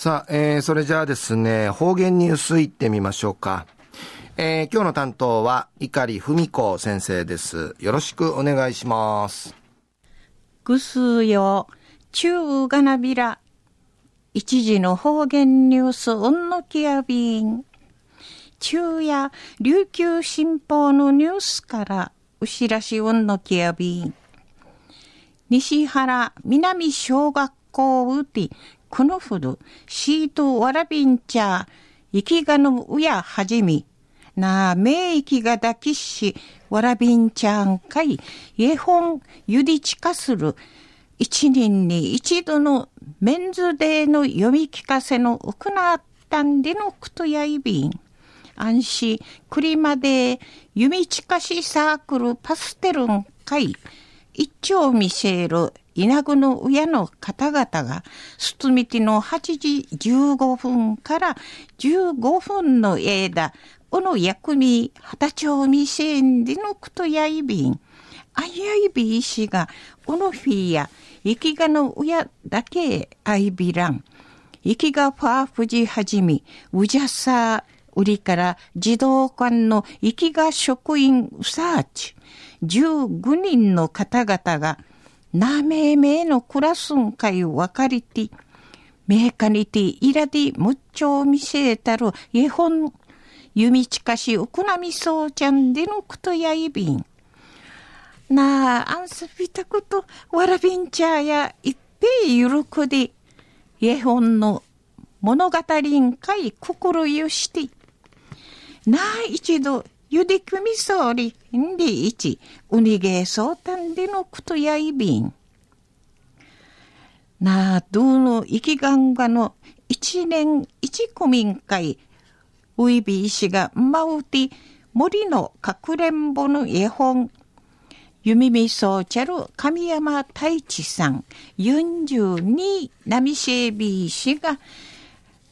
さあ、えー、それじゃあですね、方言ニュースいってみましょうか。えー、今日の担当は、碇文子先生です。よろしくお願いします。ぐすよ、中がなびら。一時の方言ニュース、うんのきやびん。中や琉球新報のニュースから、うしらしうんのきやびん。西原南小学校うて、このふる、シートわらびんちゃ、生きがのうやはじみ、なあ、めいきがだきし、わらびんちゃんかい、えほん、ゆりちかする、一年に一度のメンズデーの読み聞かせの行ったんでのくとやいびん。安心、くりまで、弓近しサークルパステルンかい、一丁見せる稲具の親の方々が、すつみての8時15分から15分の間、この役に二丁見せんでのくとやいびん、あやいびいしが、このフィーや、生きがの親だけあいびらん。生きがファーフジはじみ、うじゃさ、売りから児童館の生きが職員うさーち、15人の方々が、なめめのクラスンかいわかりて、めかにていらでむっちょ見せたるえほん、弓近しうくなみそうちゃんでのくとやいびん。なあ、あんすびたこと、わらびんちゃやいっぺいゆるくで、えほんの物語んかい心ゆして、なあ一度ゆでくみそうり、んでいち、うにげそうたんでのくとやいびん。なあ、どうの生きがんがの一年一区民会、ういびいしがまうて、森のかくれんぼの絵本、弓みみそうちゃる神山太一さん、42なみしえびいしが、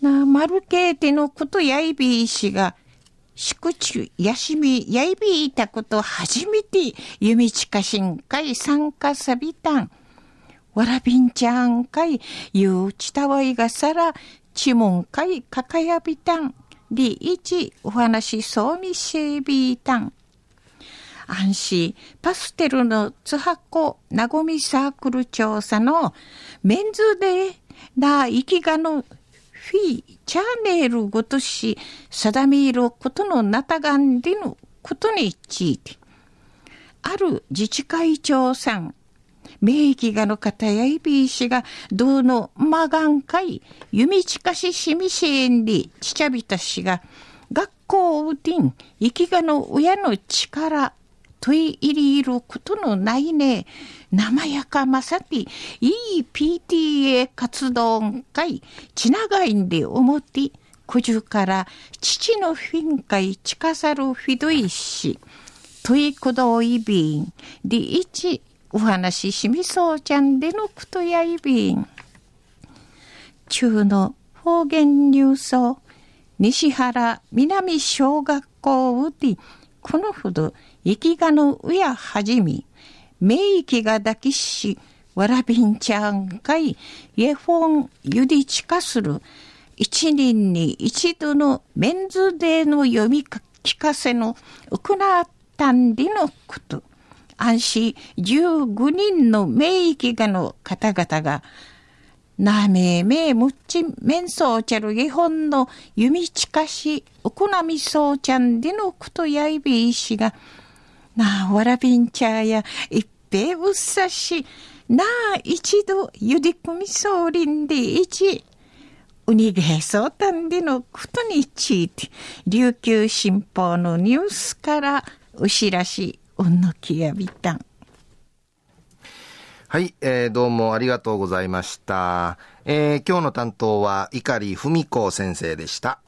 なあ、まるけいてのことやいびいしが、宿地、やしみ、やいびいたこと初めて、弓近新会参加さびたん。わらびんちゃん会、ゆうちたわいがさら、ちもん会かかやびたん。りいち、お話そうみしえびたん。安心、パステルのつはこ、なごみサークル調査のメンズで、な、生きがのフィー、チャーネルごとし、定めることのなたがんでのことについて、ある自治会長さん、名義がの方やいびいしが、どうのまがんかい、弓近ししみしんり、ちちゃびたしが、学校をうてん、生きがの親の力、問い入りいることのないね、生やかまさて、いい PTA 活動会、ちながいんで思って、くじゅから父のフィン会近さるフィドイし、問いくどいびん、でいち、お話ししみそうちゃんでのくとやいびん。中の方言ニュース西原南小学校うて、このほど、生きがのうやはじみ、めいきが抱きし、わらびんちゃんかい、えほんゆりちかする、一年に一度のメンズデーの読み聞かせの行ったんりのこと。安心15人の名域がの方々が、なめめむっちめんそうちゃる日本の弓近し、おこなみそうちゃんでのことやいびいしが、なあ、わらびんちゃや、いっぺうっさし、なあ、一度、ゆでくみそうりんで一、うにげそうたんでのことについて、琉球新報のニュースから、うしらし、うんのきやびたん。はい、えー、どうもありがとうございました。えー、今日の担当は、碇文子先生でした。